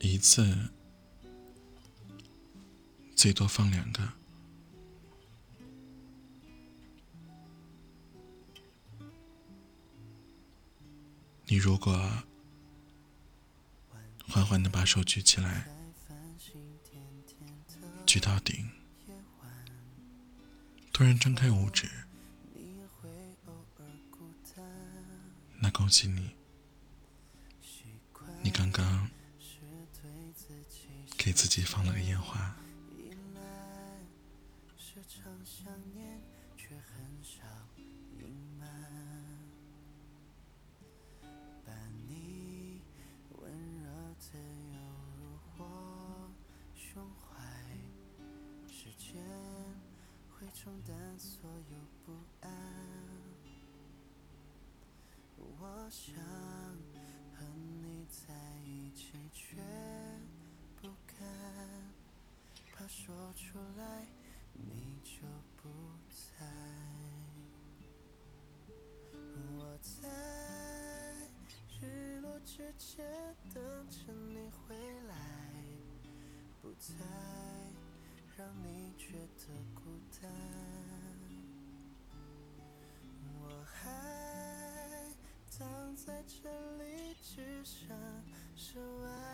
一次最多放两个。你如果缓缓的把手举起来，举到顶，突然张开五指，那恭喜你，给自己放了个烟花。冲淡所有不安我想和你在一起，却。说出来，你就不在。我在日落之前等着你回来，不再让你觉得孤单。我还躺在这里，只想说。